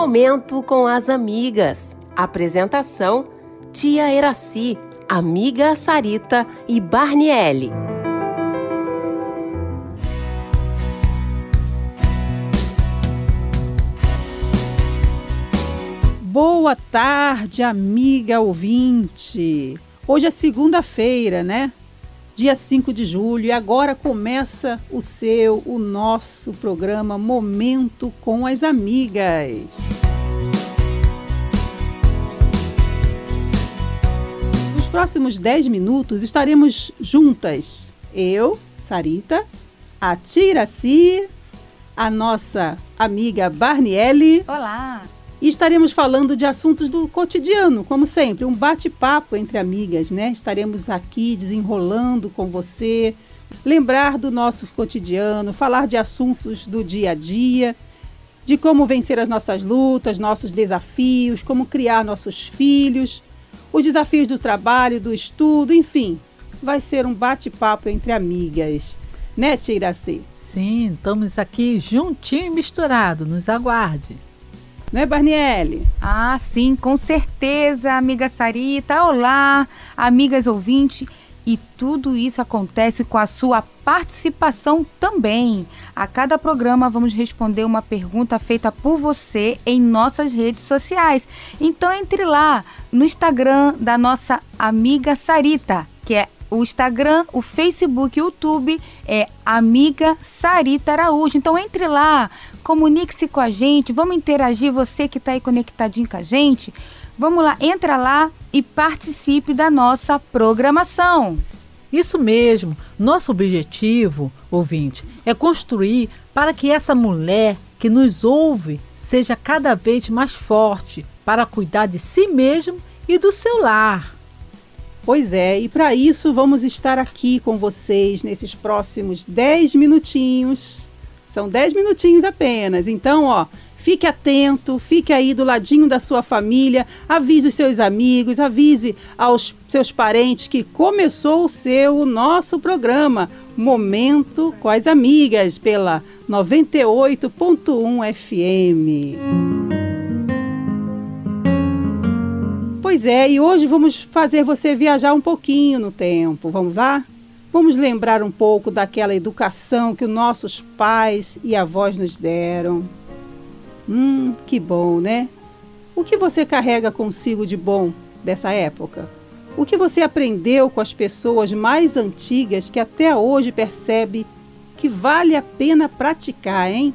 Momento com as amigas. Apresentação: Tia Eraci, amiga Sarita e Barniele. Boa tarde, amiga ouvinte. Hoje é segunda-feira, né? Dia 5 de julho, e agora começa o seu, o nosso programa Momento com as Amigas. Nos próximos 10 minutos estaremos juntas. Eu, Sarita, a Tiraci, a nossa amiga Barniele. Olá! E estaremos falando de assuntos do cotidiano, como sempre, um bate-papo entre amigas, né? Estaremos aqui desenrolando com você, lembrar do nosso cotidiano, falar de assuntos do dia a dia, de como vencer as nossas lutas, nossos desafios, como criar nossos filhos, os desafios do trabalho, do estudo, enfim. Vai ser um bate-papo entre amigas, né, Tia Iraci? Sim, estamos aqui juntinho e misturado, nos aguarde. Né, Barniele? Ah, sim, com certeza, amiga Sarita. Olá, amigas ouvintes. E tudo isso acontece com a sua participação também. A cada programa vamos responder uma pergunta feita por você em nossas redes sociais. Então entre lá no Instagram da nossa amiga Sarita, que é o Instagram, o Facebook, o YouTube é Amiga Sarita Araújo. Então entre lá, comunique-se com a gente, vamos interagir, você que está aí conectadinho com a gente. Vamos lá, entra lá e participe da nossa programação. Isso mesmo. Nosso objetivo, ouvinte, é construir para que essa mulher que nos ouve seja cada vez mais forte para cuidar de si mesmo e do seu lar. Pois é, e para isso vamos estar aqui com vocês nesses próximos 10 minutinhos. São 10 minutinhos apenas. Então, ó, fique atento, fique aí do ladinho da sua família, avise os seus amigos, avise aos seus parentes que começou o seu, o nosso programa Momento com as Amigas pela 98.1 FM. Pois é, e hoje vamos fazer você viajar um pouquinho no tempo. Vamos lá? Vamos lembrar um pouco daquela educação que os nossos pais e avós nos deram. Hum, que bom, né? O que você carrega consigo de bom dessa época? O que você aprendeu com as pessoas mais antigas que até hoje percebe que vale a pena praticar, hein?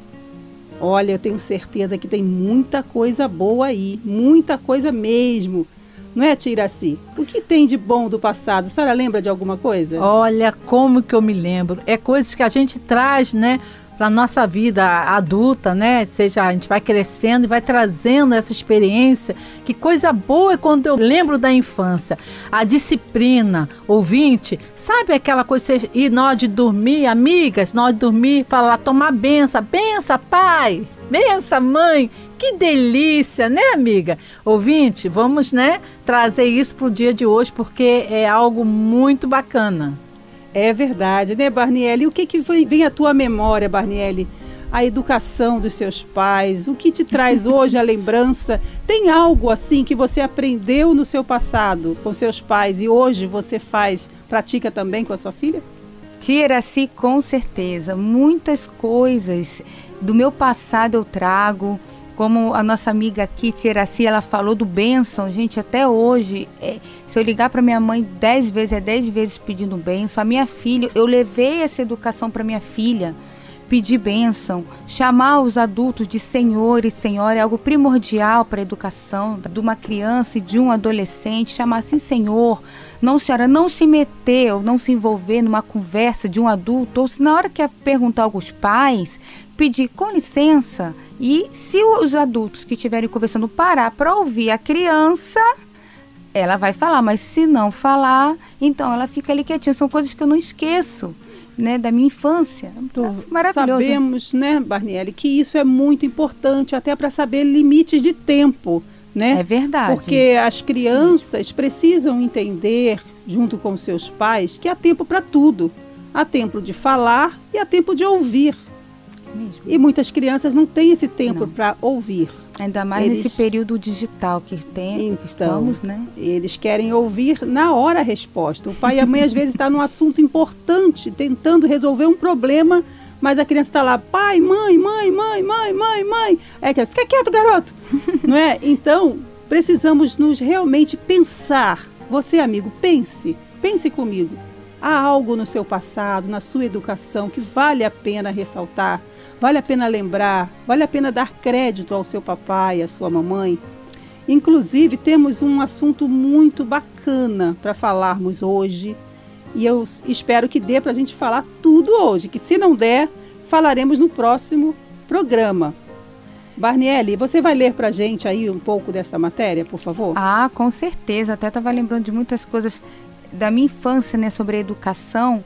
Olha, eu tenho certeza que tem muita coisa boa aí, muita coisa mesmo não é, Tiraci? O que tem de bom do passado? A senhora lembra de alguma coisa? Olha, como que eu me lembro. É coisas que a gente traz, né? para nossa vida adulta, né? Seja a gente vai crescendo e vai trazendo essa experiência. Que coisa boa é quando eu lembro da infância. A disciplina, ouvinte, sabe aquela coisa e nós de dormir, amigas, nós de dormir, falar, tomar benção, benção, pai, benção, mãe. Que delícia, né, amiga? Ouvinte, vamos, né, trazer isso para o dia de hoje porque é algo muito bacana. É verdade, né, Barniele? O que, que vem à tua memória, Barniele? A educação dos seus pais, o que te traz hoje a lembrança? Tem algo assim que você aprendeu no seu passado com seus pais e hoje você faz, pratica também com a sua filha? Tira-se com certeza. Muitas coisas do meu passado eu trago como a nossa amiga aqui, Iraci, ela falou do bênção, gente, até hoje, é, se eu ligar para minha mãe dez vezes, é dez vezes pedindo bênção. A minha filha, eu levei essa educação para minha filha, pedir bênção, chamar os adultos de senhor e senhora é algo primordial para a educação de uma criança e de um adolescente, chamar assim senhor, não senhora, não se meter ou não se envolver numa conversa de um adulto, ou se na hora que perguntar aos pais, pedir com licença e se os adultos que estiverem conversando parar para ouvir a criança, ela vai falar, mas se não falar, então ela fica ali quietinha. São coisas que eu não esqueço. Né, da minha infância. Então, Maravilhoso. Sabemos, né, Barniele, que isso é muito importante até para saber limites de tempo, né? É verdade. Porque as crianças Sim. precisam entender, junto com seus pais, que há tempo para tudo. Há tempo de falar e há tempo de ouvir. mesmo. E muitas crianças não têm esse tempo para ouvir. Ainda mais Eles- nesse período digital que tem, que Então, estamos, né? Eles querem ouvir na hora a resposta. O pai e a mãe às vezes está num assunto importante, tentando resolver um problema, mas a criança está lá, pai, mãe, mãe, mãe, mãe, mãe, mãe. A criança, fica quieto, garoto. Não é? Então, precisamos nos realmente pensar. Você, amigo, pense, pense comigo. Há algo no seu passado, na sua educação, que vale a pena ressaltar, vale a pena lembrar, vale a pena dar crédito ao seu papai, à sua mamãe. Inclusive, temos um assunto muito bacana para falarmos hoje. E eu espero que dê para a gente falar tudo hoje. Que se não der, falaremos no próximo programa. Barniele, você vai ler para a gente aí um pouco dessa matéria, por favor? Ah, com certeza. Até estava lembrando de muitas coisas da minha infância, né, sobre a educação.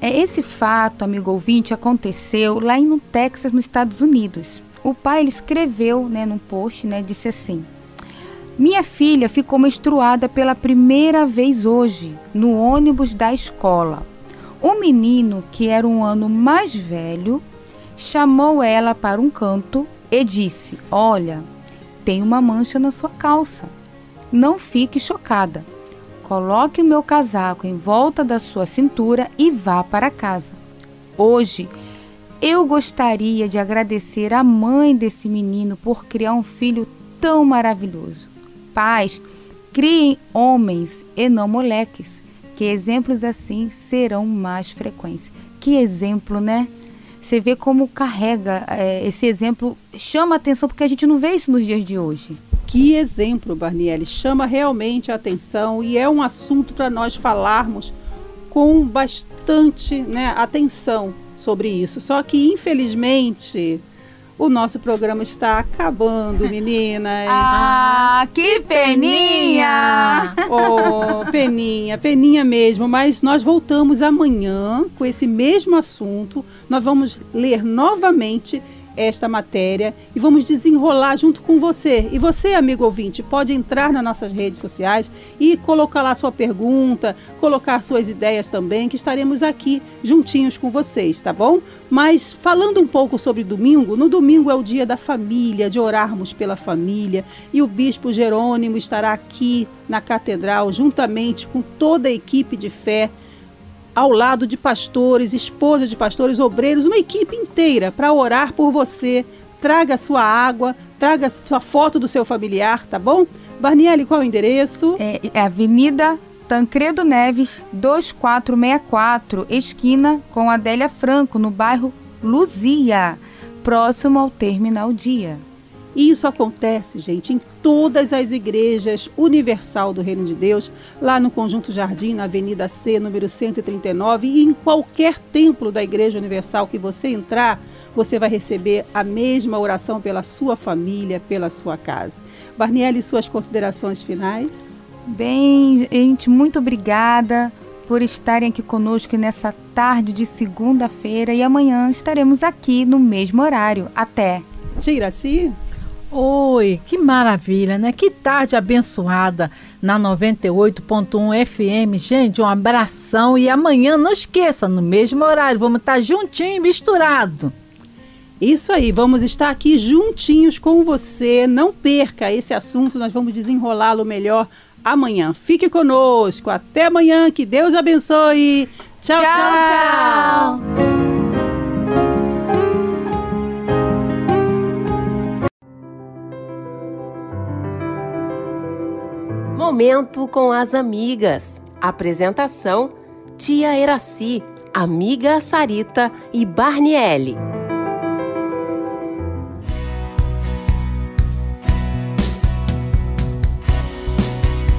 É, esse fato, amigo ouvinte, aconteceu lá em no Texas, nos Estados Unidos. O pai ele escreveu, né, num post, né, disse assim: Minha filha ficou menstruada pela primeira vez hoje, no ônibus da escola. O menino, que era um ano mais velho, chamou ela para um canto e disse: Olha, tem uma mancha na sua calça. Não fique chocada. Coloque o meu casaco em volta da sua cintura e vá para casa. Hoje, eu gostaria de agradecer à mãe desse menino por criar um filho tão maravilhoso. Pais, criem homens e não moleques, que exemplos assim serão mais frequentes. Que exemplo, né? Você vê como carrega eh, esse exemplo, chama atenção porque a gente não vê isso nos dias de hoje. Que exemplo, Barniele, chama realmente a atenção e é um assunto para nós falarmos com bastante né, atenção sobre isso. Só que, infelizmente, o nosso programa está acabando, meninas. Ah, que peninha! Oh, peninha, peninha mesmo, mas nós voltamos amanhã com esse mesmo assunto. Nós vamos ler novamente esta matéria e vamos desenrolar junto com você. E você, amigo ouvinte, pode entrar nas nossas redes sociais e colocar lá sua pergunta, colocar suas ideias também, que estaremos aqui juntinhos com vocês, tá bom? Mas falando um pouco sobre domingo, no domingo é o dia da família, de orarmos pela família, e o bispo Jerônimo estará aqui na catedral juntamente com toda a equipe de fé ao lado de pastores, esposas de pastores, obreiros, uma equipe inteira para orar por você. Traga sua água, traga sua foto do seu familiar, tá bom? Barniele, qual é o endereço? É, é Avenida Tancredo Neves, 2464, esquina com Adélia Franco, no bairro Luzia, próximo ao Terminal Dia. E isso acontece, gente, em todas as igrejas universal do Reino de Deus, lá no Conjunto Jardim, na Avenida C, número 139, e em qualquer templo da Igreja Universal que você entrar, você vai receber a mesma oração pela sua família, pela sua casa. Barniele, suas considerações finais? Bem, gente, muito obrigada por estarem aqui conosco nessa tarde de segunda-feira e amanhã estaremos aqui no mesmo horário. Até! Tiraci? Oi, que maravilha, né? Que tarde abençoada na 98.1 FM. Gente, um abração e amanhã não esqueça, no mesmo horário, vamos estar juntinho e misturado. Isso aí, vamos estar aqui juntinhos com você. Não perca esse assunto, nós vamos desenrolá-lo melhor amanhã. Fique conosco. Até amanhã, que Deus abençoe. tchau. tchau. tchau. Momento com as amigas. Apresentação: Tia Eraci, amiga Sarita e Barniele.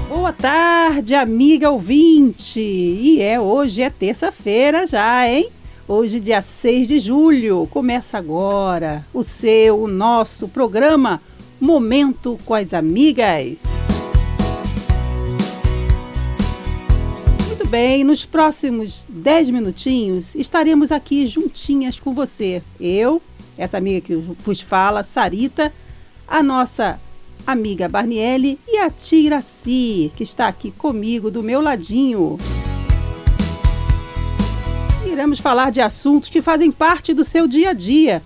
Boa tarde, amiga ouvinte. E é hoje é terça-feira já, hein? Hoje, dia 6 de julho, começa agora o seu, o nosso programa Momento com as Amigas. Bem, nos próximos 10 minutinhos estaremos aqui juntinhas com você. Eu, essa amiga que vos fala, Sarita, a nossa amiga Barniele e a Tiraci, que está aqui comigo do meu ladinho. Iremos falar de assuntos que fazem parte do seu dia a dia.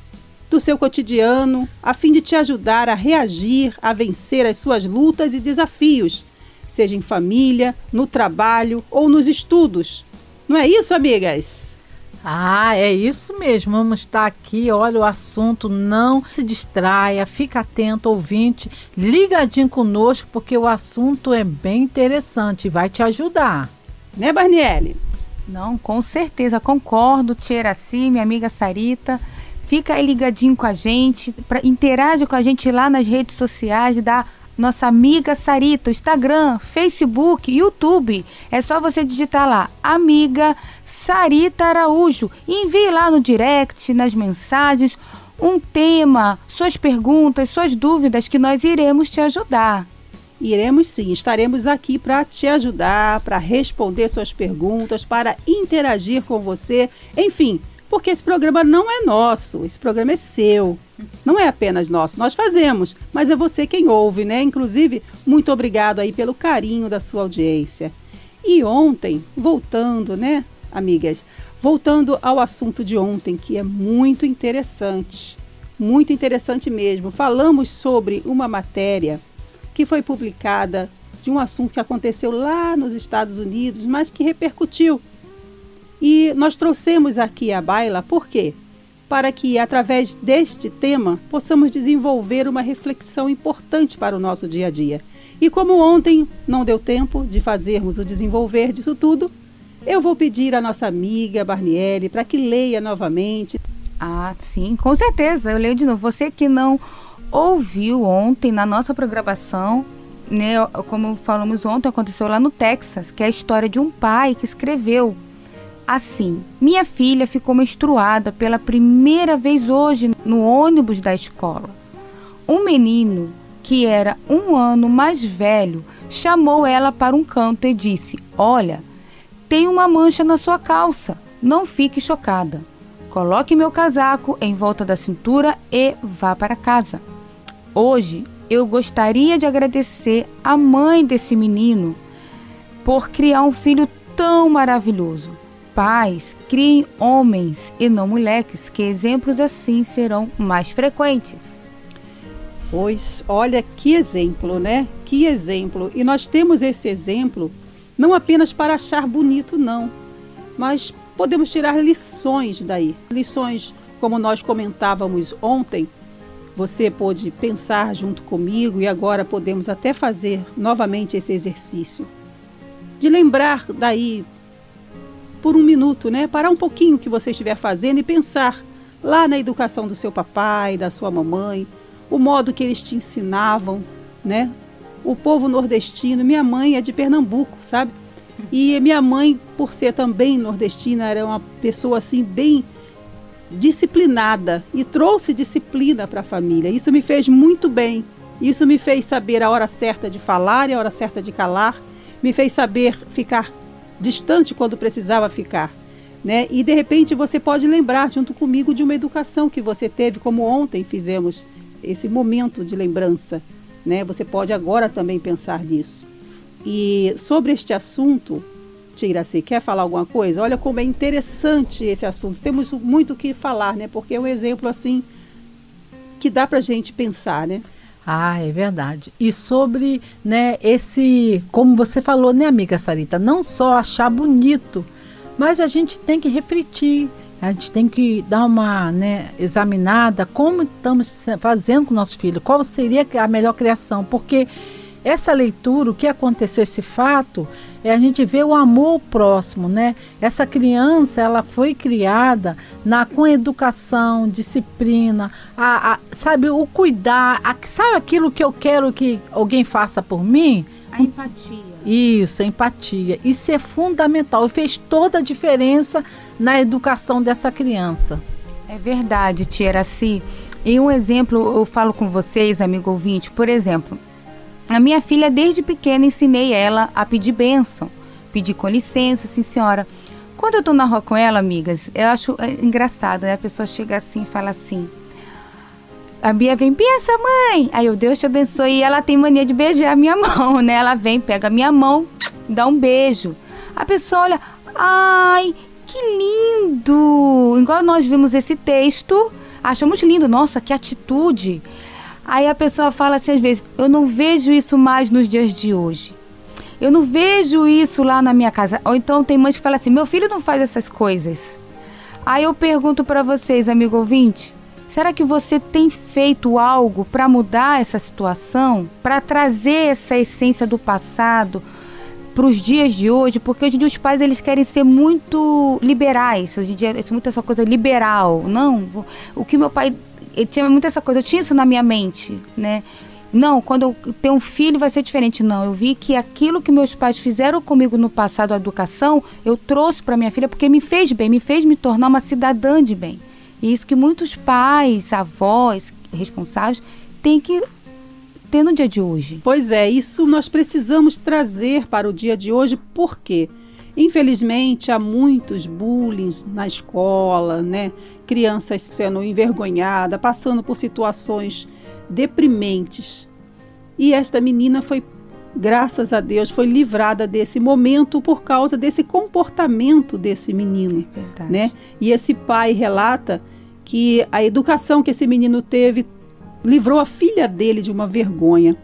do seu cotidiano, a fim de te ajudar a reagir, a vencer as suas lutas e desafios, seja em família, no trabalho ou nos estudos. Não é isso, amigas? Ah, é isso mesmo. Vamos estar aqui. Olha o assunto. Não se distraia. Fica atento, ouvinte. Ligadinho conosco, porque o assunto é bem interessante e vai te ajudar. Né, Barniele? Não, com certeza. Concordo, Tieraci, minha amiga Sarita. Fica aí ligadinho com a gente. Pra, interage com a gente lá nas redes sociais da nossa amiga Sarita, Instagram, Facebook, YouTube. É só você digitar lá, amiga Sarita Araújo. envie lá no direct, nas mensagens, um tema, suas perguntas, suas dúvidas, que nós iremos te ajudar. Iremos sim, estaremos aqui para te ajudar, para responder suas perguntas, para interagir com você, enfim, porque esse programa não é nosso, esse programa é seu. Não é apenas nosso, nós fazemos, mas é você quem ouve, né? Inclusive, muito obrigado aí pelo carinho da sua audiência. E ontem, voltando, né, amigas, voltando ao assunto de ontem, que é muito interessante, muito interessante mesmo. Falamos sobre uma matéria que foi publicada de um assunto que aconteceu lá nos Estados Unidos, mas que repercutiu. E nós trouxemos aqui a baila, por quê? Para que, através deste tema, possamos desenvolver uma reflexão importante para o nosso dia a dia. E como ontem não deu tempo de fazermos o desenvolver disso tudo, eu vou pedir à nossa amiga Barniele para que leia novamente. Ah, sim, com certeza. Eu leio de novo. Você que não ouviu ontem na nossa programação, né, como falamos ontem, aconteceu lá no Texas, que é a história de um pai que escreveu assim: Minha filha ficou menstruada pela primeira vez hoje no ônibus da escola. Um menino que era um ano mais velho chamou ela para um canto e disse: Olha, tem uma mancha na sua calça. Não fique chocada. Coloque meu casaco em volta da cintura e vá para casa. Hoje eu gostaria de agradecer a mãe desse menino por criar um filho tão maravilhoso. Pais, criem homens e não moleques, que exemplos assim serão mais frequentes. Pois, olha que exemplo, né? Que exemplo. E nós temos esse exemplo não apenas para achar bonito, não, mas podemos tirar lições daí. Lições, como nós comentávamos ontem, você pôde pensar junto comigo e agora podemos até fazer novamente esse exercício. De lembrar daí por um minuto, né? Parar um pouquinho o que você estiver fazendo e pensar lá na educação do seu papai, da sua mamãe, o modo que eles te ensinavam, né? o povo nordestino. Minha mãe é de Pernambuco, sabe? E minha mãe, por ser também nordestina, era uma pessoa assim bem disciplinada e trouxe disciplina para a família. Isso me fez muito bem. Isso me fez saber a hora certa de falar e a hora certa de calar. Me fez saber ficar distante quando precisava ficar. Né? E de repente você pode lembrar junto comigo de uma educação que você teve, como ontem fizemos esse momento de lembrança. Né? Você pode agora também pensar nisso. E sobre este assunto, Tiraci, quer falar alguma coisa? Olha como é interessante esse assunto. Temos muito o que falar, né? Porque é um exemplo assim que dá para gente pensar, né? Ah, é verdade. E sobre, né, esse, como você falou, né, amiga Sarita, não só achar bonito, mas a gente tem que refletir, a gente tem que dar uma né, examinada como estamos fazendo com o nosso filho, qual seria a melhor criação, porque essa leitura, o que aconteceu, esse fato, é a gente vê o amor próximo, né? Essa criança, ela foi criada na, com educação, disciplina, a, a sabe, o cuidar, a, sabe aquilo que eu quero que alguém faça por mim? A empatia. Isso, a empatia. Isso é fundamental e fez toda a diferença na educação dessa criança. É verdade, Tia Araci. E um exemplo, eu falo com vocês, amigo ouvinte, por exemplo, a minha filha, desde pequena, ensinei ela a pedir bênção, pedir com licença, sim senhora. Quando eu tô na rua com ela, amigas, eu acho é, engraçado, né? A pessoa chega assim e fala assim. A Bia vem, pensa, mãe! Aí eu, Deus te abençoe. E ela tem mania de beijar a minha mão, né? Ela vem, pega a minha mão, dá um beijo. A pessoa olha, ai, que lindo! Igual nós vimos esse texto, acha muito lindo, nossa, que atitude. Aí a pessoa fala assim às vezes, eu não vejo isso mais nos dias de hoje. Eu não vejo isso lá na minha casa. Ou então tem mães que falam assim, meu filho não faz essas coisas. Aí eu pergunto para vocês, amigo ouvinte, será que você tem feito algo para mudar essa situação, para trazer essa essência do passado para os dias de hoje? Porque hoje em dia os pais eles querem ser muito liberais. Hoje em dia é muito essa coisa liberal. Não, o que meu pai ele tinha muito essa coisa, eu tinha isso na minha mente, né? Não, quando eu ter um filho vai ser diferente. Não, eu vi que aquilo que meus pais fizeram comigo no passado, a educação, eu trouxe para minha filha porque me fez bem, me fez me tornar uma cidadã de bem. E isso que muitos pais, avós, responsáveis têm que ter no dia de hoje. Pois é, isso nós precisamos trazer para o dia de hoje, porque infelizmente há muitos bullying na escola, né? Crianças sendo envergonhadas, passando por situações deprimentes. E esta menina foi, graças a Deus, foi livrada desse momento por causa desse comportamento desse menino, Verdade. né? E esse pai relata que a educação que esse menino teve livrou a filha dele de uma vergonha.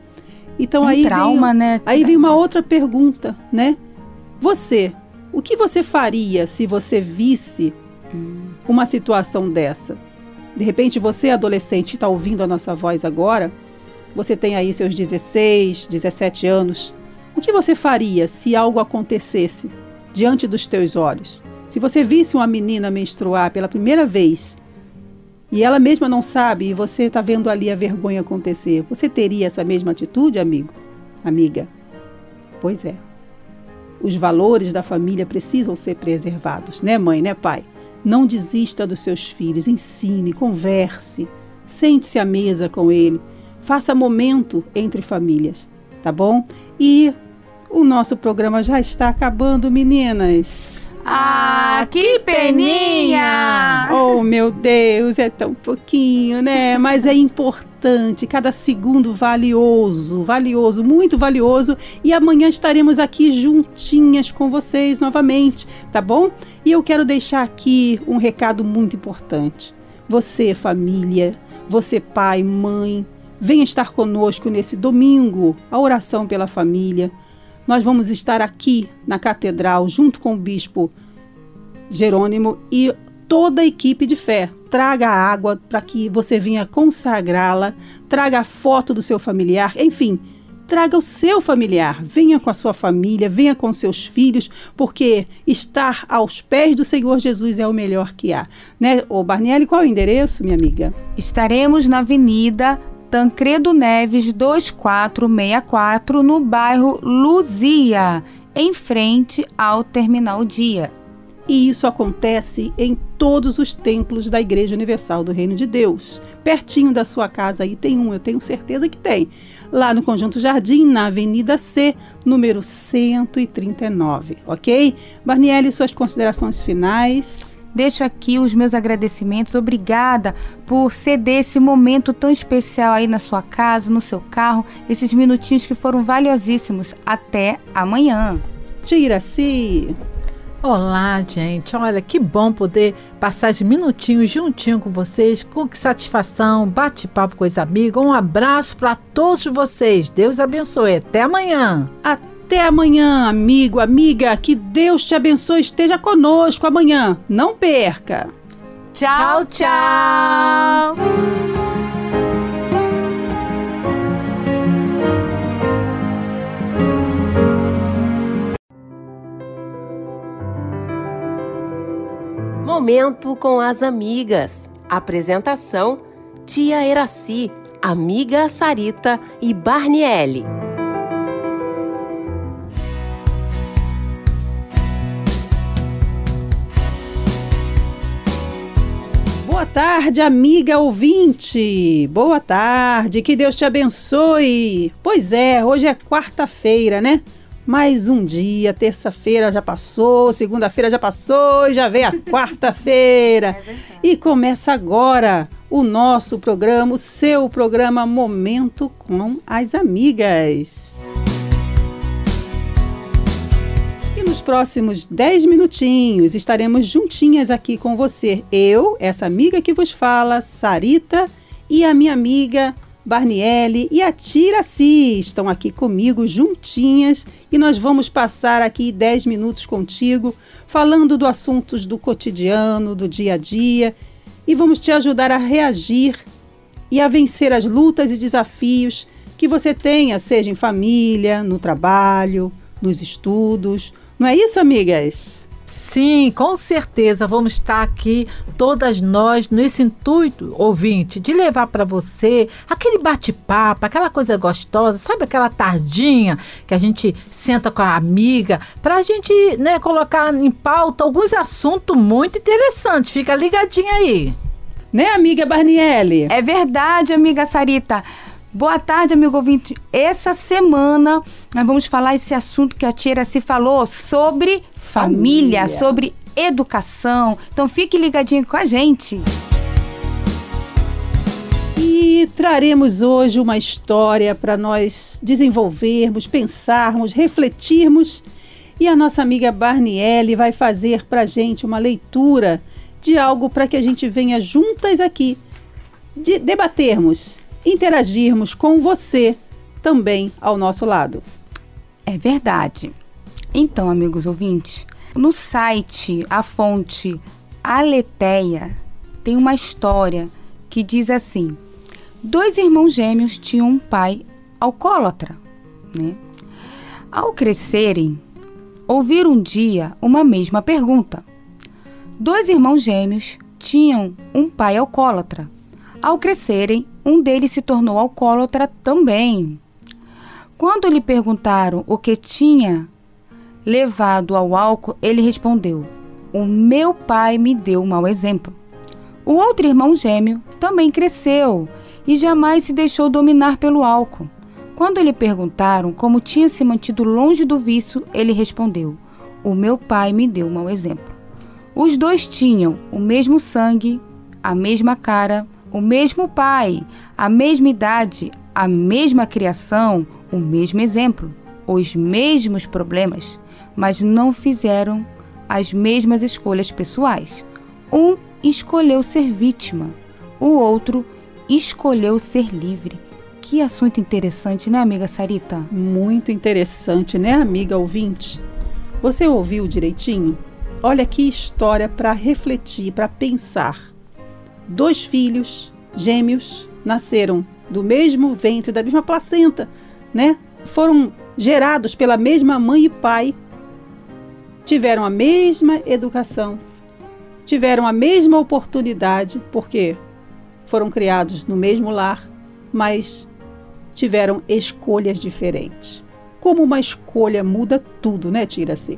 Então um aí trauma, vem, né? aí vem uma outra pergunta, né? Você, o que você faria se você visse uma situação dessa? De repente você, adolescente, está ouvindo a nossa voz agora, você tem aí seus 16, 17 anos. O que você faria se algo acontecesse diante dos teus olhos? Se você visse uma menina menstruar pela primeira vez e ela mesma não sabe e você está vendo ali a vergonha acontecer, você teria essa mesma atitude, amigo? Amiga? Pois é. Os valores da família precisam ser preservados, né, mãe, né, pai? Não desista dos seus filhos, ensine, converse, sente-se à mesa com ele, faça momento entre famílias, tá bom? E o nosso programa já está acabando, meninas. Ah, que peninha! Oh, meu Deus, é tão pouquinho, né? Mas é importante, cada segundo valioso, valioso, muito valioso. E amanhã estaremos aqui juntinhas com vocês novamente, tá bom? E eu quero deixar aqui um recado muito importante. Você, família, você, pai, mãe, venha estar conosco nesse domingo, a oração pela família. Nós vamos estar aqui na catedral junto com o bispo Jerônimo e toda a equipe de fé. Traga água para que você venha consagrá-la, traga a foto do seu familiar, enfim, traga o seu familiar. Venha com a sua família, venha com seus filhos, porque estar aos pés do Senhor Jesus é o melhor que há. Né? Ô Barniele, qual é o endereço, minha amiga? Estaremos na Avenida Tancredo Neves 2464, no bairro Luzia, em frente ao Terminal Dia. E isso acontece em todos os templos da Igreja Universal do Reino de Deus. Pertinho da sua casa aí tem um, eu tenho certeza que tem. Lá no Conjunto Jardim, na Avenida C, número 139, ok? Barniele, suas considerações finais. Deixo aqui os meus agradecimentos. Obrigada por ceder esse momento tão especial aí na sua casa, no seu carro, esses minutinhos que foram valiosíssimos. Até amanhã. Tira-se. Olá, gente. Olha, que bom poder passar esses minutinhos juntinho com vocês. Com que satisfação. Bate-papo com os amigos. Um abraço para todos vocês. Deus abençoe. Até amanhã. Até amanhã, amigo, amiga. Que Deus te abençoe. Esteja conosco amanhã. Não perca. Tchau, tchau. Momento com as amigas. Apresentação: Tia Eraci, amiga Sarita e Barniele. Boa tarde, amiga ouvinte. Boa tarde, que Deus te abençoe. Pois é, hoje é quarta-feira, né? Mais um dia, terça-feira já passou, segunda-feira já passou e já vem a quarta-feira. e começa agora o nosso programa, o seu programa Momento com as Amigas. E nos próximos 10 minutinhos estaremos juntinhas aqui com você. Eu, essa amiga que vos fala, Sarita, e a minha amiga Barniele e a Tiraci estão aqui comigo juntinhas e nós vamos passar aqui 10 minutos contigo falando do assuntos do cotidiano, do dia a dia e vamos te ajudar a reagir e a vencer as lutas e desafios que você tenha, seja em família, no trabalho, nos estudos. Não é isso, amigas? Sim, com certeza vamos estar aqui, todas nós, nesse intuito, ouvinte, de levar para você aquele bate-papo, aquela coisa gostosa, sabe aquela tardinha que a gente senta com a amiga, para a gente né, colocar em pauta alguns assuntos muito interessantes. Fica ligadinha aí. Né, amiga Barniele? É verdade, amiga Sarita. Boa tarde, amigo ouvinte. Essa semana nós vamos falar esse assunto que a Tia se falou sobre família, família, sobre educação. Então fique ligadinho com a gente. E traremos hoje uma história para nós desenvolvermos, pensarmos, refletirmos. E a nossa amiga Barniele vai fazer para a gente uma leitura de algo para que a gente venha juntas aqui de debatermos interagirmos com você também ao nosso lado. É verdade. Então, amigos ouvintes, no site, a fonte Aleteia, tem uma história que diz assim: dois irmãos gêmeos tinham um pai alcoólatra. Né? Ao crescerem, ouviram um dia uma mesma pergunta. Dois irmãos gêmeos tinham um pai alcoólatra. Ao crescerem, um deles se tornou alcoólatra também. Quando lhe perguntaram o que tinha levado ao álcool, ele respondeu: O meu pai me deu um mau exemplo. O outro irmão gêmeo também cresceu e jamais se deixou dominar pelo álcool. Quando lhe perguntaram como tinha se mantido longe do vício, ele respondeu: O meu pai me deu um mau exemplo. Os dois tinham o mesmo sangue, a mesma cara, o mesmo pai, a mesma idade, a mesma criação, o mesmo exemplo, os mesmos problemas, mas não fizeram as mesmas escolhas pessoais. Um escolheu ser vítima, o outro escolheu ser livre. Que assunto interessante, né, amiga Sarita? Muito interessante, né, amiga ouvinte? Você ouviu direitinho? Olha que história para refletir, para pensar dois filhos gêmeos nasceram do mesmo ventre, da mesma placenta, né? Foram gerados pela mesma mãe e pai, tiveram a mesma educação, tiveram a mesma oportunidade, porque foram criados no mesmo lar, mas tiveram escolhas diferentes. Como uma escolha muda tudo, né, Tira-se?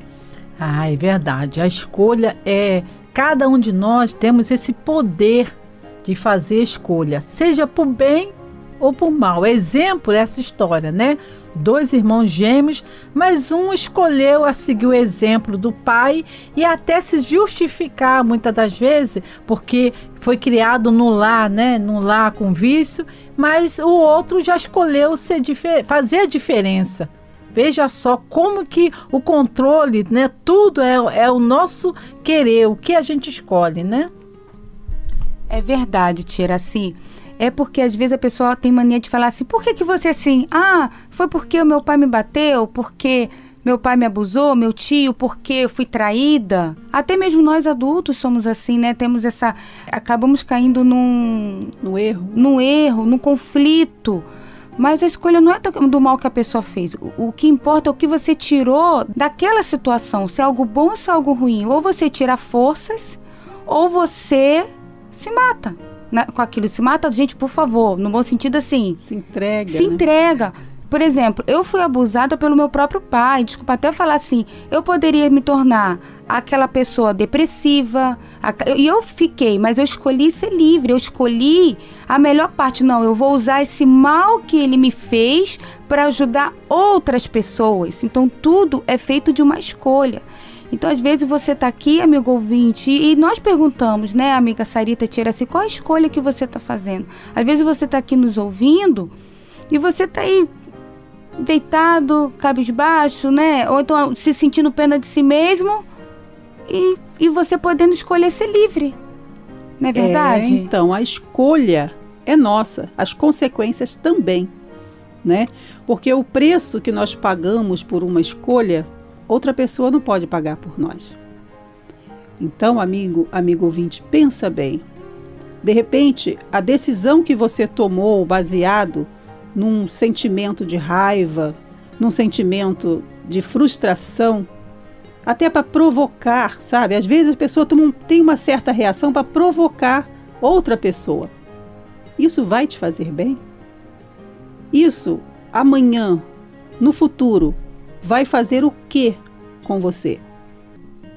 Ah, é verdade. A escolha é. Cada um de nós temos esse poder de fazer escolha, seja por bem ou por mal. Exemplo essa história, né? Dois irmãos gêmeos, mas um escolheu a seguir o exemplo do pai e até se justificar muitas das vezes, porque foi criado no lar, né? No lar com vício, mas o outro já escolheu ser fazer a diferença. Veja só como que o controle, né? Tudo é, é o nosso querer, o que a gente escolhe, né? É verdade, Tiraci. É porque às vezes a pessoa tem mania de falar assim: por que, que você é assim? Ah, foi porque o meu pai me bateu, porque meu pai me abusou, meu tio, porque eu fui traída. Até mesmo nós adultos somos assim, né? Temos essa. Acabamos caindo num. No erro. Num erro, num conflito. Mas a escolha não é do mal que a pessoa fez. O, o, que importa é o que você tirou daquela situação. Se é algo bom ou se é algo ruim. Ou você tira forças, ou você se mata. Na, com aquilo, se mata, gente, por favor, no bom sentido assim. Se entrega. Se né? entrega. Por exemplo, eu fui abusada pelo meu próprio pai. Desculpa até falar assim. Eu poderia me tornar aquela pessoa depressiva. E eu fiquei, mas eu escolhi ser livre. Eu escolhi a melhor parte. Não, eu vou usar esse mal que ele me fez para ajudar outras pessoas. Então tudo é feito de uma escolha. Então, às vezes, você está aqui, amigo ouvinte, e nós perguntamos, né, amiga Sarita Tiraci, qual a escolha que você está fazendo? Às vezes você está aqui nos ouvindo e você está aí deitado, cabisbaixo, né? Ou então se sentindo pena de si mesmo e, e você podendo escolher ser livre. Não é verdade? É, então, a escolha é nossa, as consequências também, né? Porque o preço que nós pagamos por uma escolha, outra pessoa não pode pagar por nós. Então, amigo, amigo ouvinte, pensa bem. De repente, a decisão que você tomou baseado num sentimento de raiva, num sentimento de frustração, até para provocar, sabe? Às vezes a pessoa tem uma certa reação para provocar outra pessoa. Isso vai te fazer bem? Isso amanhã, no futuro, vai fazer o que com você?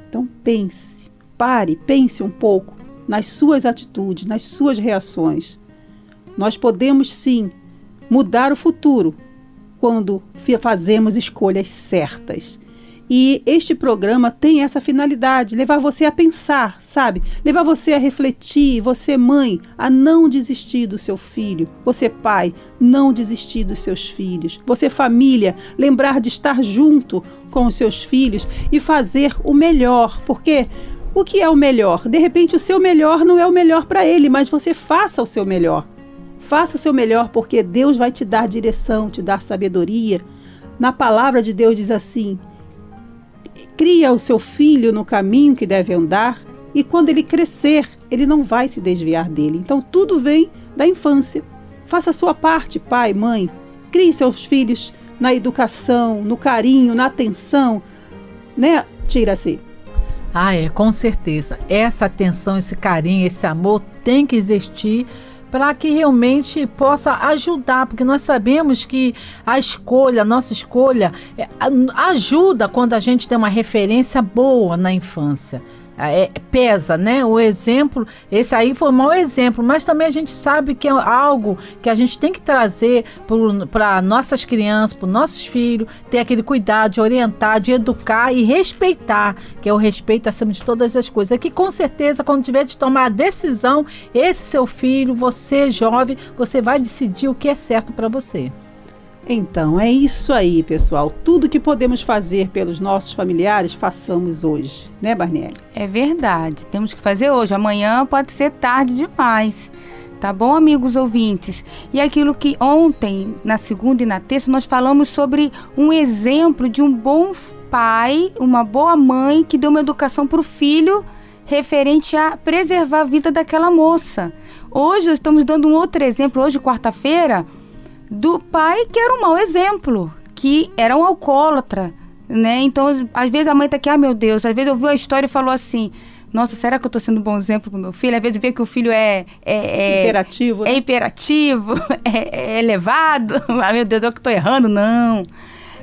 Então pense, pare, pense um pouco nas suas atitudes, nas suas reações. Nós podemos sim mudar o futuro quando fazemos escolhas certas. E este programa tem essa finalidade, levar você a pensar, sabe? Levar você a refletir, você mãe, a não desistir do seu filho, você pai, não desistir dos seus filhos, você família, lembrar de estar junto com os seus filhos e fazer o melhor, porque o que é o melhor? De repente o seu melhor não é o melhor para ele, mas você faça o seu melhor. Faça o seu melhor porque Deus vai te dar direção, te dar sabedoria. Na palavra de Deus diz assim: cria o seu filho no caminho que deve andar e quando ele crescer, ele não vai se desviar dele. Então tudo vem da infância. Faça a sua parte, pai, mãe. Crie seus filhos na educação, no carinho, na atenção, né, Tira-se. Ah, é, com certeza. Essa atenção, esse carinho, esse amor tem que existir para que realmente possa ajudar, porque nós sabemos que a escolha, a nossa escolha, é, ajuda quando a gente tem uma referência boa na infância. É, pesa, né? O exemplo, esse aí foi um mau exemplo, mas também a gente sabe que é algo que a gente tem que trazer para nossas crianças, para nossos filhos, ter aquele cuidado de orientar, de educar e respeitar, que é o respeito acima de todas as coisas. É que com certeza, quando tiver de tomar a decisão, esse seu filho, você jovem, você vai decidir o que é certo para você. Então, é isso aí, pessoal. Tudo que podemos fazer pelos nossos familiares, façamos hoje, né, Barnieri? É verdade. Temos que fazer hoje. Amanhã pode ser tarde demais. Tá bom, amigos ouvintes? E aquilo que ontem, na segunda e na terça, nós falamos sobre um exemplo de um bom pai, uma boa mãe que deu uma educação para o filho referente a preservar a vida daquela moça. Hoje estamos dando um outro exemplo, hoje, quarta-feira do pai que era um mau exemplo, que era um alcoólatra, né? Então, às vezes a mãe tá aqui, ah, meu Deus, às vezes ouviu a história e falou assim, nossa, será que eu tô sendo um bom exemplo pro meu filho? Às vezes vê que o filho é... É, é imperativo. É né? imperativo, é, é elevado. ah, meu Deus, eu que tô errando. Não.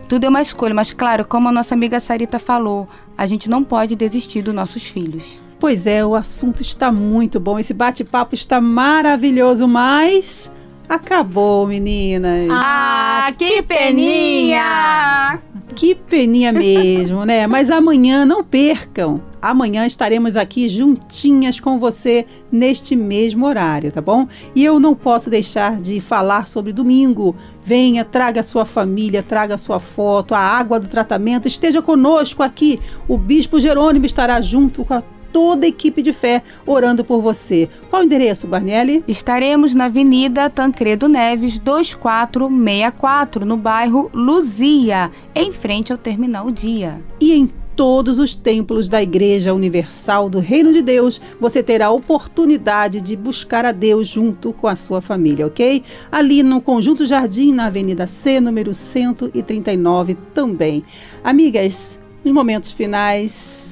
Tudo é uma escolha, mas claro, como a nossa amiga Sarita falou, a gente não pode desistir dos nossos filhos. Pois é, o assunto está muito bom, esse bate-papo está maravilhoso, mas Acabou, meninas. Ah, que peninha! Que peninha mesmo, né? Mas amanhã não percam. Amanhã estaremos aqui juntinhas com você neste mesmo horário, tá bom? E eu não posso deixar de falar sobre domingo. Venha, traga a sua família, traga a sua foto, a água do tratamento, esteja conosco aqui. O Bispo Jerônimo estará junto com a toda a equipe de fé orando por você. Qual o endereço, Barnelli? Estaremos na Avenida Tancredo Neves, 2464, no bairro Luzia, em frente ao Terminal Dia. E em todos os templos da Igreja Universal do Reino de Deus, você terá a oportunidade de buscar a Deus junto com a sua família, ok? Ali no Conjunto Jardim, na Avenida C, número 139 também. Amigas, nos momentos finais,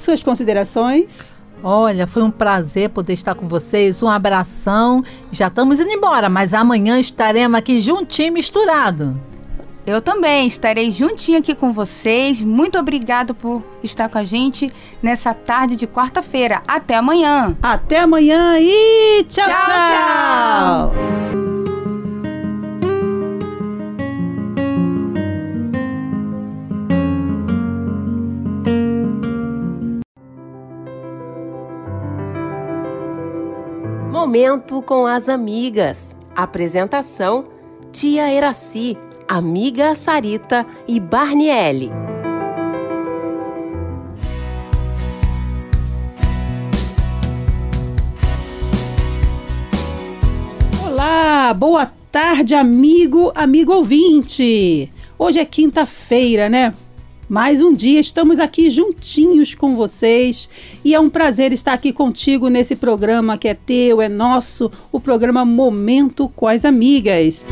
suas considerações? Olha, foi um prazer poder estar com vocês. Um abração. Já estamos indo embora, mas amanhã estaremos aqui juntinho, misturado. Eu também estarei juntinho aqui com vocês. Muito obrigado por estar com a gente nessa tarde de quarta-feira. Até amanhã. Até amanhã e tchau, tchau. tchau. tchau. Momento com as amigas. Apresentação: Tia Eraci, amiga Sarita e Barniele. Olá, boa tarde, amigo, amigo ouvinte. Hoje é quinta-feira, né? Mais um dia estamos aqui juntinhos com vocês e é um prazer estar aqui contigo nesse programa que é teu, é nosso, o programa Momento com as Amigas.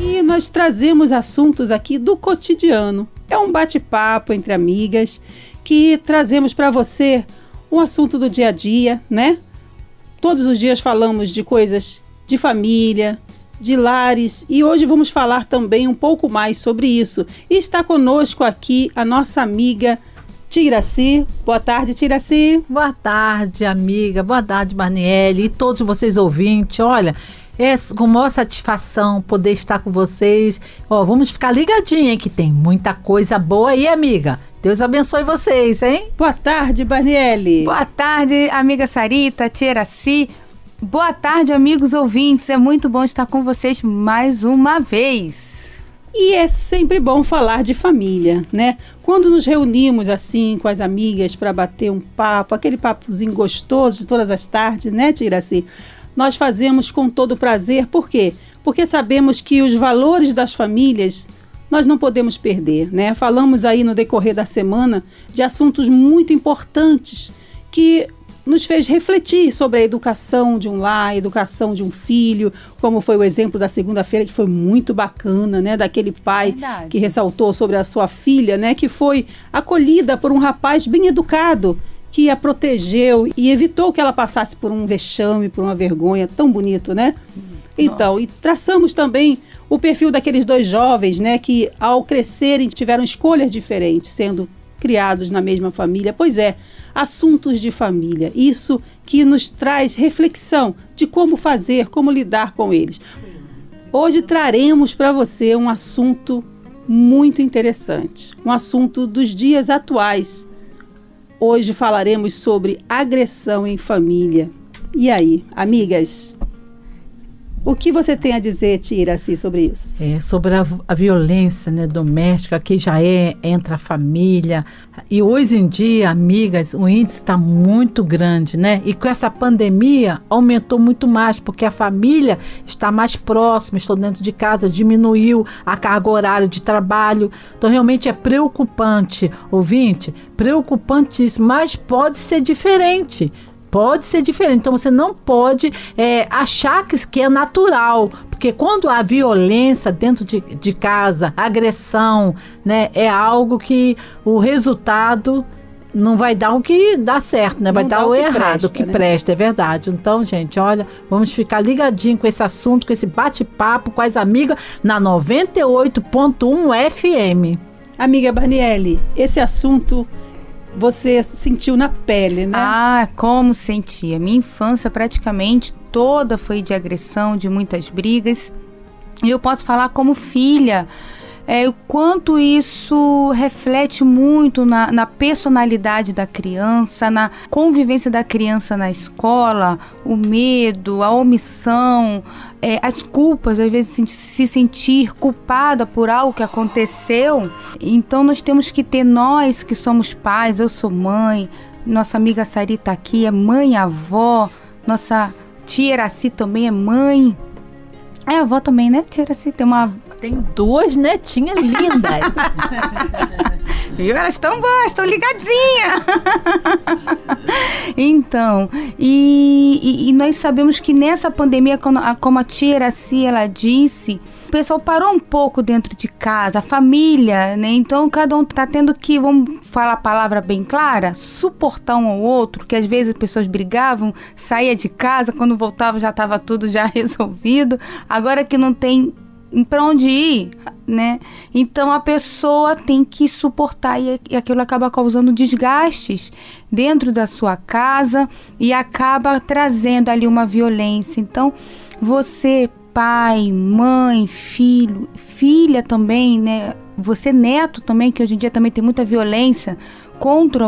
E nós trazemos assuntos aqui do cotidiano. É um bate-papo entre amigas que trazemos para você um assunto do dia a dia, né? Todos os dias falamos de coisas de família, de lares e hoje vamos falar também um pouco mais sobre isso. E está conosco aqui a nossa amiga Tiraci. Boa tarde, Tiraci. Boa tarde, amiga. Boa tarde, Marniele e todos vocês ouvintes. Olha, é com maior satisfação poder estar com vocês. Ó, vamos ficar ligadinha que tem muita coisa boa aí, amiga. Deus abençoe vocês, hein? Boa tarde, Barniele. Boa tarde, amiga Sarita, Tiraci. Boa tarde, amigos ouvintes. É muito bom estar com vocês mais uma vez. E é sempre bom falar de família, né? Quando nos reunimos assim com as amigas para bater um papo, aquele papozinho gostoso de todas as tardes, né, Tiraci? Nós fazemos com todo prazer, por quê? Porque sabemos que os valores das famílias nós não podemos perder, né? Falamos aí no decorrer da semana de assuntos muito importantes que nos fez refletir sobre a educação de um lar, a educação de um filho, como foi o exemplo da segunda-feira, que foi muito bacana, né? Daquele pai Verdade. que ressaltou sobre a sua filha, né? Que foi acolhida por um rapaz bem educado, que a protegeu e evitou que ela passasse por um vexame, por uma vergonha tão bonito, né? Então, e traçamos também o perfil daqueles dois jovens, né, que ao crescerem tiveram escolhas diferentes, sendo criados na mesma família. Pois é, assuntos de família. Isso que nos traz reflexão de como fazer, como lidar com eles. Hoje traremos para você um assunto muito interessante, um assunto dos dias atuais. Hoje falaremos sobre agressão em família. E aí, amigas? O que você tem a dizer, Tiraci, sobre isso? É, sobre a, a, violência né, doméstica, que já é entre a família. E hoje em dia, amigas, o índice está muito grande, né? E com essa pandemia aumentou muito mais, porque a família está mais próxima, estão dentro de casa, diminuiu a carga horária de trabalho. Então, realmente é preocupante, ouvinte, preocupantíssimo, mas pode ser diferente pode ser diferente. Então você não pode é, achar que, que é natural, porque quando há violência dentro de, de casa, agressão, né, é algo que o resultado não vai dar o que dá certo, né? Vai não dar o, o errado, presta, o que né? presta, é verdade. Então, gente, olha, vamos ficar ligadinho com esse assunto, com esse bate-papo com as amigas na 98.1 FM. Amiga Barniele, esse assunto você sentiu na pele, né? Ah, como sentia. Minha infância praticamente toda foi de agressão, de muitas brigas. E eu posso falar como filha é, o quanto isso reflete muito na, na, personalidade da criança, na convivência da criança na escola, o medo, a omissão, é, as culpas, às vezes se, se sentir culpada por algo que aconteceu. Então nós temos que ter, nós que somos pais, eu sou mãe, nossa amiga Sarita aqui é mãe e avó, nossa tia Iraci também é mãe. É avó também, né, tia Iraci? Tem uma tem duas netinhas lindas. Viu? Elas estão boas, estão ligadinhas. então, e, e, e, nós sabemos que nessa pandemia, como a, como a tia Iraci, ela disse, o pessoal parou um pouco dentro de casa, a família, né? Então cada um tá tendo que, vamos falar a palavra bem clara, suportar um ao outro, que às vezes as pessoas brigavam, saía de casa, quando voltava já estava tudo já resolvido. Agora que não tem para onde ir, né? Então a pessoa tem que suportar e, e aquilo acaba causando desgastes dentro da sua casa e acaba trazendo ali uma violência. Então você, pai, mãe, filho, filha também, né? Você neto também, que hoje em dia também tem muita violência contra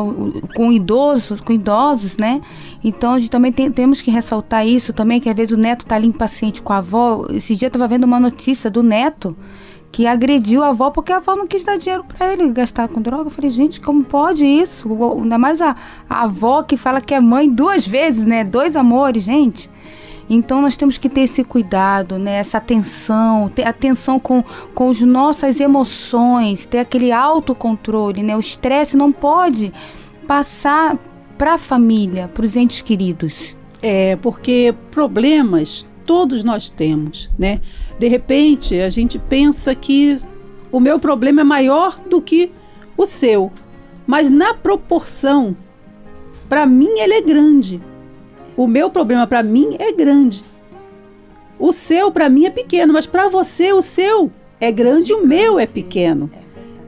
com idosos, com idosos, né? Então a gente também tem, temos que ressaltar isso também, que às vezes o neto está ali impaciente com a avó. Esse dia eu estava vendo uma notícia do neto que agrediu a avó porque a avó não quis dar dinheiro para ele gastar com droga. Eu falei, gente, como pode isso? Ainda mais a, a avó que fala que é mãe duas vezes, né? Dois amores, gente. Então nós temos que ter esse cuidado, né? essa atenção, ter atenção com, com as nossas emoções, ter aquele autocontrole. Né? O estresse não pode passar para a família, para os entes queridos. É, porque problemas todos nós temos, né? De repente, a gente pensa que o meu problema é maior do que o seu, mas na proporção, para mim ele é grande. O meu problema para mim é grande. O seu para mim é pequeno, mas para você o seu é grande e o meu é pequeno.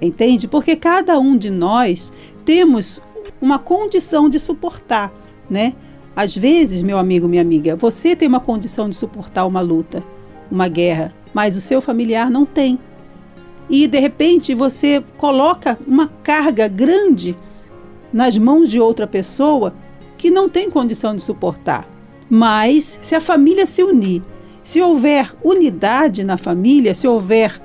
Entende? Porque cada um de nós temos uma condição de suportar, né? Às vezes, meu amigo, minha amiga, você tem uma condição de suportar uma luta, uma guerra, mas o seu familiar não tem. E de repente você coloca uma carga grande nas mãos de outra pessoa que não tem condição de suportar. Mas se a família se unir, se houver unidade na família, se houver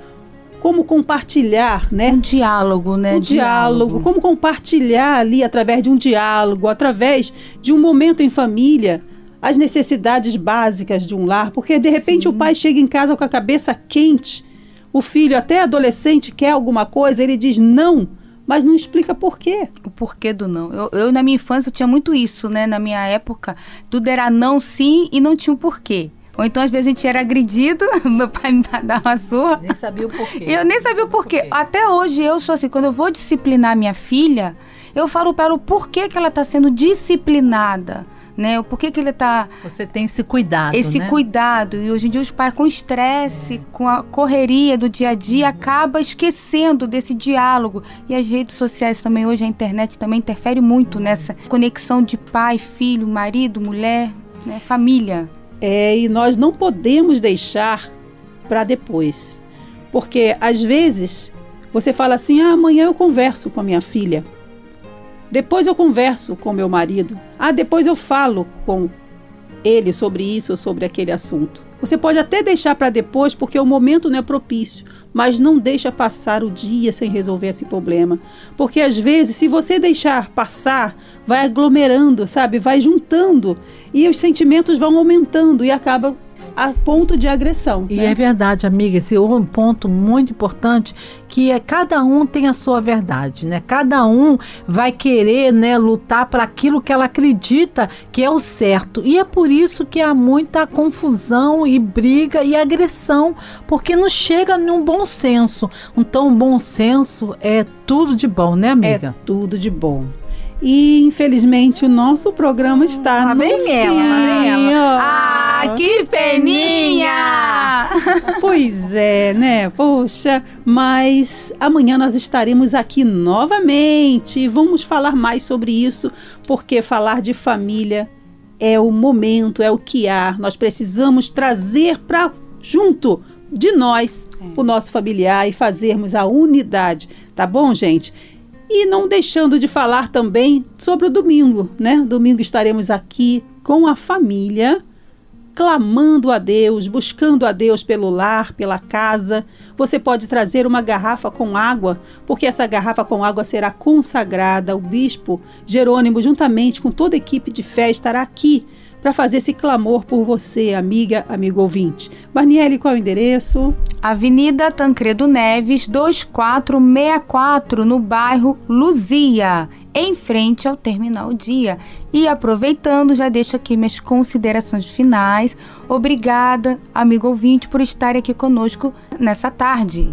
como compartilhar, né? Um diálogo, né? Um diálogo, diálogo, como compartilhar ali através de um diálogo, através de um momento em família, as necessidades básicas de um lar, porque de repente Sim. o pai chega em casa com a cabeça quente, o filho até adolescente quer alguma coisa, ele diz não mas não explica por quê. O porquê do não. Eu, eu, na minha infância, tinha muito isso, né? Na minha época, tudo era não, sim e não tinha um porquê. Ou então, às vezes, a gente era agredido, meu pai me dava uma surra. Nem sabia o porquê. Eu nem sabia o porquê. porquê. Até hoje, eu sou assim, quando eu vou disciplinar minha filha, eu falo para ela o porquê que ela está sendo disciplinada né? Por que, que ele está. Você tem esse cuidado. Esse né? cuidado. E hoje em dia os pais, com estresse, com a correria do dia a dia, acaba esquecendo desse diálogo. E as redes sociais também, hoje a internet também interfere muito nessa conexão de pai, filho, marido, mulher, né? família. É, e nós não podemos deixar para depois. Porque às vezes você fala assim: ah, amanhã eu converso com a minha filha. Depois eu converso com meu marido. Ah, depois eu falo com ele sobre isso ou sobre aquele assunto. Você pode até deixar para depois porque o momento não é propício, mas não deixa passar o dia sem resolver esse problema. Porque às vezes, se você deixar passar, vai aglomerando, sabe? Vai juntando e os sentimentos vão aumentando e acaba a ponto de agressão. E né? é verdade, amiga, esse é um ponto muito importante que é cada um tem a sua verdade, né? Cada um vai querer, né, lutar para aquilo que ela acredita que é o certo. E é por isso que há muita confusão e briga e agressão, porque não chega num bom senso. Então, bom senso é tudo de bom, né, amiga? É tudo de bom. E infelizmente o nosso programa está lá no vem fim. ela, vem ela. Ah, que peninha! pois é, né? Poxa, mas amanhã nós estaremos aqui novamente e vamos falar mais sobre isso, porque falar de família é o momento, é o que há. Nós precisamos trazer para junto de nós é. o nosso familiar e fazermos a unidade, tá bom, gente? E não deixando de falar também sobre o domingo, né? Domingo estaremos aqui com a família, clamando a Deus, buscando a Deus pelo lar, pela casa. Você pode trazer uma garrafa com água, porque essa garrafa com água será consagrada. O bispo Jerônimo, juntamente com toda a equipe de fé, estará aqui para fazer esse clamor por você, amiga, amigo ouvinte. Barniele, qual é o endereço? Avenida Tancredo Neves, 2464, no bairro Luzia, em frente ao Terminal Dia. E aproveitando, já deixo aqui minhas considerações finais. Obrigada, amigo ouvinte, por estar aqui conosco nessa tarde.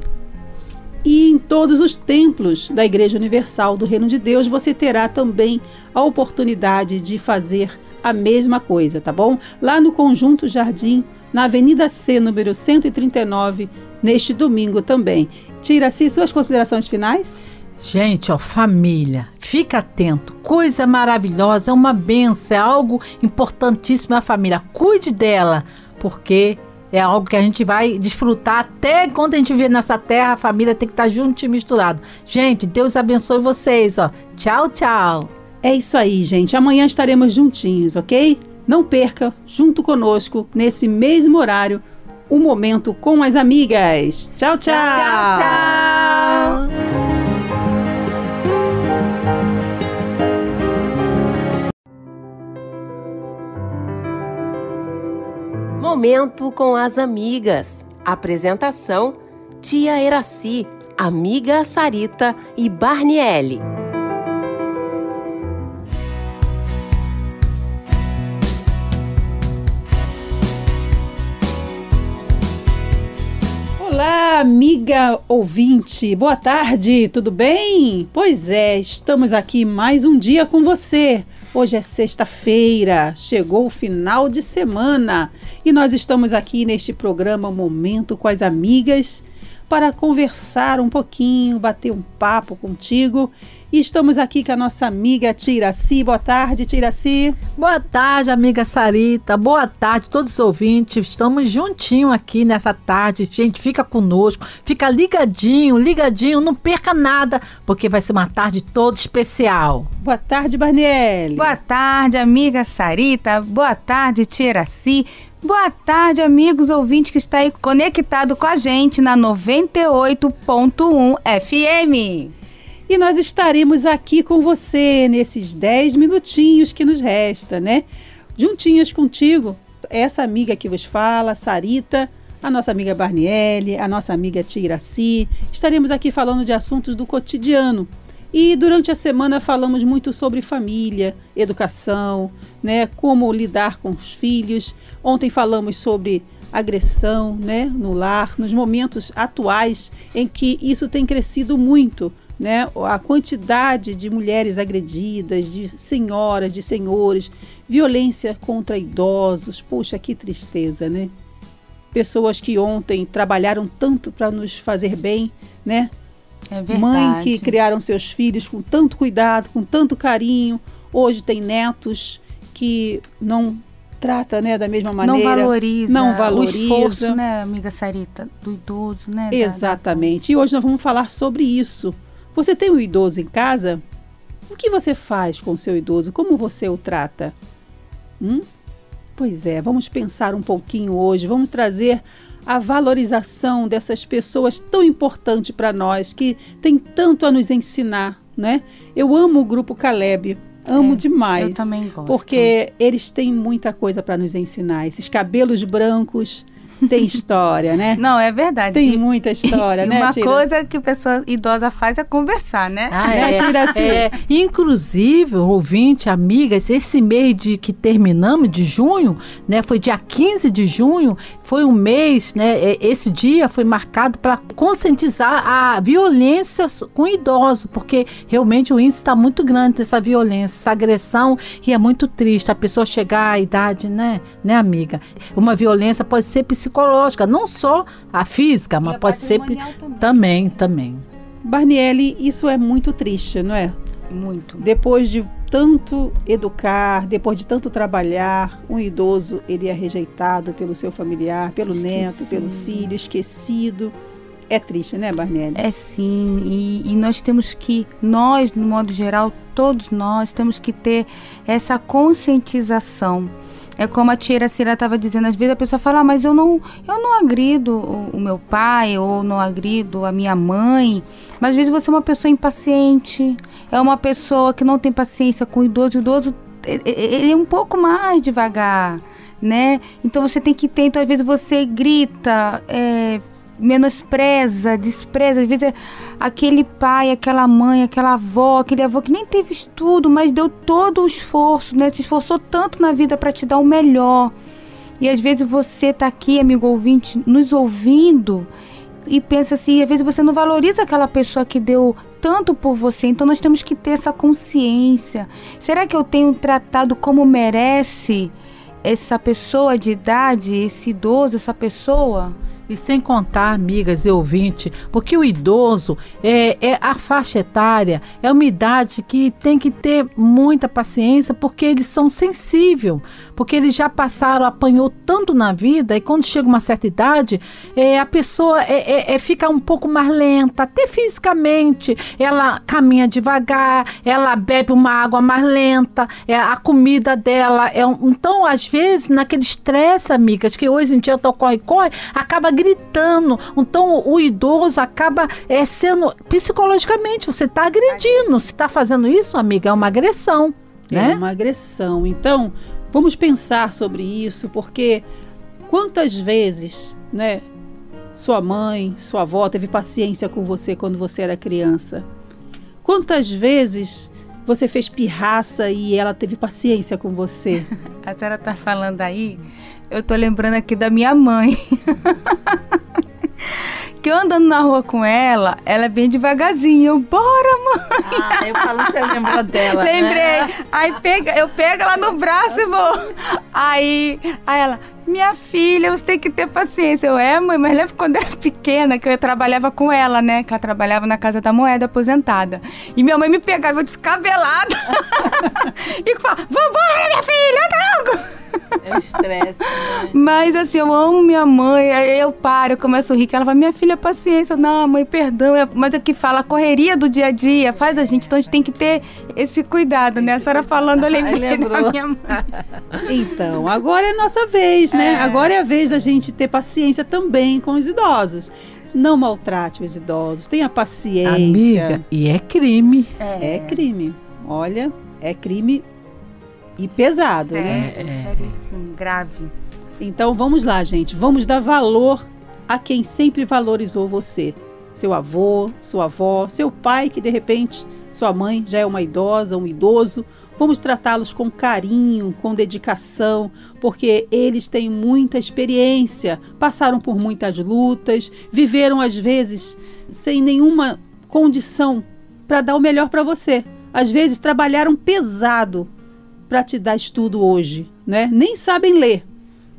E em todos os templos da Igreja Universal do Reino de Deus você terá também a oportunidade de fazer a mesma coisa, tá bom? Lá no Conjunto Jardim, na Avenida C, número 139, neste domingo também. Tira-se suas considerações finais? Gente, ó, família, fica atento. Coisa maravilhosa, é uma benção, é algo importantíssimo a família. Cuide dela, porque é algo que a gente vai desfrutar até quando a gente viver nessa terra, a família tem que estar junto e misturado. Gente, Deus abençoe vocês, ó. Tchau, tchau. É isso aí, gente. Amanhã estaremos juntinhos, ok? Não perca, junto conosco, nesse mesmo horário, o um momento com as amigas. Tchau, tchau. Tchau, tchau. Momento com as amigas. Apresentação: Tia Eraci, amiga Sarita e Barniele. Olá, amiga ouvinte. Boa tarde, tudo bem? Pois é, estamos aqui mais um dia com você. Hoje é sexta-feira, chegou o final de semana e nós estamos aqui neste programa Momento com as Amigas para conversar um pouquinho, bater um papo contigo. E estamos aqui com a nossa amiga Tiraci. Boa tarde, Tiraci. Boa tarde, amiga Sarita. Boa tarde, todos os ouvintes. Estamos juntinho aqui nessa tarde. Gente, fica conosco, fica ligadinho, ligadinho, não perca nada, porque vai ser uma tarde toda especial. Boa tarde, Barniele. Boa tarde, amiga Sarita. Boa tarde, Tiraci. Boa tarde, amigos ouvintes que está aí conectado com a gente na 98.1 FM. E nós estaremos aqui com você nesses 10 minutinhos que nos resta, né? Juntinhas contigo, essa amiga que vos fala, Sarita, a nossa amiga Barniele, a nossa amiga Tiraci. Estaremos aqui falando de assuntos do cotidiano. E durante a semana falamos muito sobre família, educação, né, como lidar com os filhos. Ontem falamos sobre agressão, né, no lar, nos momentos atuais em que isso tem crescido muito, né? A quantidade de mulheres agredidas, de senhoras, de senhores, violência contra idosos. Puxa, que tristeza, né? Pessoas que ontem trabalharam tanto para nos fazer bem, né? É verdade. Mãe que criaram seus filhos com tanto cuidado, com tanto carinho, hoje tem netos que não trata, né, da mesma maneira. Não valoriza, não valoriza. o esforço, né, amiga Sarita, do idoso, né? da- Exatamente. E hoje nós vamos falar sobre isso. Você tem um idoso em casa? O que você faz com o seu idoso? Como você o trata? Hum? Pois é, vamos pensar um pouquinho hoje, vamos trazer a valorização dessas pessoas tão importantes para nós, que tem tanto a nos ensinar, né? Eu amo o grupo Caleb, amo É, demais. Eu também gosto. Porque eles têm muita coisa para nos ensinar. Esses cabelos brancos têm história, né? Não, é verdade. Tem E- muita história, e né, uma Tira? coisa que a pessoa idosa faz é conversar, né? Ah, Né, é, Tiraci? é. Inclusive, ouvinte, amigas, esse mês de que terminamos, de junho, né? Foi dia 15 de junho, foi um mês, né? é, Esse dia foi marcado para conscientizar a violência com idosos, porque realmente o índice está muito grande dessa violência, essa agressão, e é muito triste a pessoa chegar à idade, né, né, amiga? Uma violência pode ser psicológica, não só a física, mas a pode ser também. também, também. Barniele, isso é muito triste, não é? Muito. Depois de tanto educar, depois de tanto trabalhar, um idoso ele é rejeitado pelo seu familiar, pelo neto, pelo Esquecido. filho, esquecido. É triste, né, Barniele? É sim, e, e nós temos que, nós, no modo geral, todos nós, temos que ter essa conscientização. É como a tia Cira estava dizendo, às vezes a pessoa fala, ah, mas eu não, eu não agrido o, meu pai, ou não agrido a minha mãe. Mas às vezes você é uma pessoa impaciente, é uma pessoa que não tem paciência com o idoso. O idoso, ele é um pouco mais devagar, né? Então você tem que ter, então às vezes você grita, é, menospreza, despreza. Às vezes aquele pai, aquela mãe, aquela avó, aquele avô que nem teve estudo, mas deu todo o esforço, né? Se esforçou tanto na vida para te dar o melhor. E às vezes você tá aqui, amigo ouvinte, nos ouvindo e pensa assim, às vezes você não valoriza aquela pessoa que deu tanto por você. Então nós temos que ter essa consciência. Será que eu tenho tratado como merece essa pessoa de idade, esse idoso, essa pessoa? E sem contar, amigas e ouvinte, porque o idoso é, é a faixa etária, é uma idade que tem que ter muita paciência, porque eles são sensíveis, porque eles já passaram, apanhou tanto na vida, e quando chega uma certa idade, é, a pessoa é, é, é fica um pouco mais lenta, até fisicamente, ela caminha devagar, ela bebe uma água mais lenta, é, a comida dela é então às vezes naquele estresse, amigas, que hoje em dia tá corre corre, acaba gritando. Então o idoso acaba é, sendo psicologicamente, você está agredindo. Se está fazendo isso, amiga, é uma agressão. É né? uma agressão. Então, vamos pensar sobre isso, porque quantas vezes, né, sua mãe, sua avó teve paciência com você quando você era criança? Quantas vezes você fez pirraça e ela teve paciência com você? A senhora tá falando aí, eu tô lembrando aqui da minha mãe. que eu andando na rua com ela, ela é bem devagarzinho. Eu, bora, mãe! Ah, eu falo que você lembrou dela. Lembrei. Né? Aí pega, eu pego ela no braço e vou. Aí, aí ela, minha filha, você tem que ter paciência. Eu, é, mãe, mas lembra quando eu era pequena que eu trabalhava com ela, né? Que ela trabalhava na Casa da Moeda, aposentada. E minha mãe me pegava descabelada e falava, vambora, minha filha, anda logo! É o estresse. Né? Mas assim, eu amo minha mãe, aí eu paro, eu começo a rir, que ela fala, minha filha, paciência. Eu, não, mãe, perdão. É, mas é que fala, a correria do dia a dia faz a gente, então a gente tem que ter esse cuidado, né? A senhora falando, eu lembrei da minha mãe. Então, agora é nossa vez, né? É. Agora é a vez da gente ter paciência também com os idosos. Não maltrate os idosos, tenha paciência. Amiga, e é crime. É crime. Olha, é crime e pesado, né? Sério, seríssimo, grave. Então vamos lá, gente. Vamos dar valor a quem sempre valorizou você. Seu avô, sua avó, seu pai, que de repente sua mãe já é uma idosa, um idoso. Vamos tratá-los com carinho, com dedicação, porque eles têm muita experiência, passaram por muitas lutas, viveram às vezes sem nenhuma condição para dar o melhor para você. Às vezes trabalharam pesado para te dar estudo hoje, né? Nem sabem ler,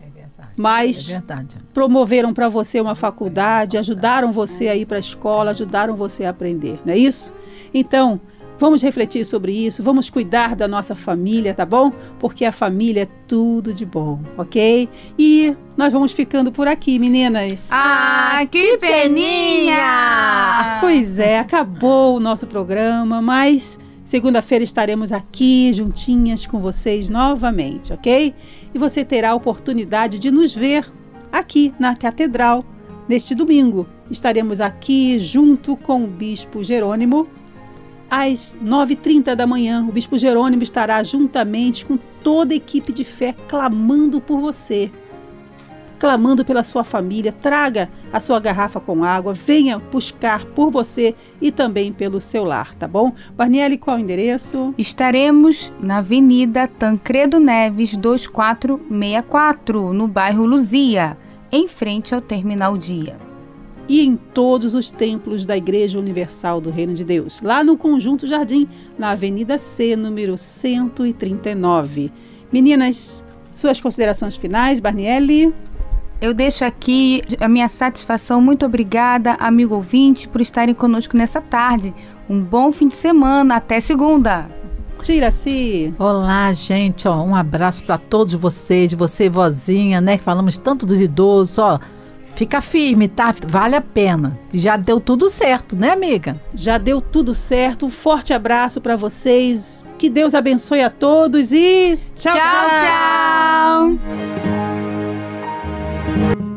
É verdade. mas É verdade. promoveram para você uma faculdade, ajudaram você a ir para a escola, ajudaram você a aprender, não é isso? Então, vamos refletir sobre isso, vamos cuidar da nossa família, tá bom? Porque a família é tudo de bom, ok? E nós vamos ficando por aqui, meninas. Ah, que peninha! Pois é, acabou o nosso programa, mas segunda-feira estaremos aqui juntinhas com vocês novamente, ok? E você terá a oportunidade de nos ver aqui na Catedral neste domingo. Estaremos aqui junto com o Bispo Jerônimo às 9h30 da manhã. O Bispo Jerônimo estará juntamente com toda a equipe de fé clamando por você clamando pela sua família. Traga a sua garrafa com água, venha buscar por você e também pelo seu lar, tá bom? Barniele, qual o endereço? Estaremos na Avenida Tancredo Neves 2464, no bairro Luzia, em frente ao Terminal Dia. E em todos os templos da Igreja Universal do Reino de Deus, lá no Conjunto Jardim, na Avenida C, número 139. Meninas, suas considerações finais, Barniele? Eu deixo aqui a minha satisfação. Muito obrigada, amigo ouvinte, por estarem conosco nessa tarde. Um bom fim de semana. Até segunda. Giraci. Olá, gente, ó, um abraço para todos vocês, você vozinha, né, que falamos tanto dos idosos, ó. Fica firme, tá? Vale a pena. Já deu tudo certo, né, amiga? Já deu tudo certo. Um forte abraço para vocês. Que Deus abençoe a todos e tchau, tchau. tchau. Bye.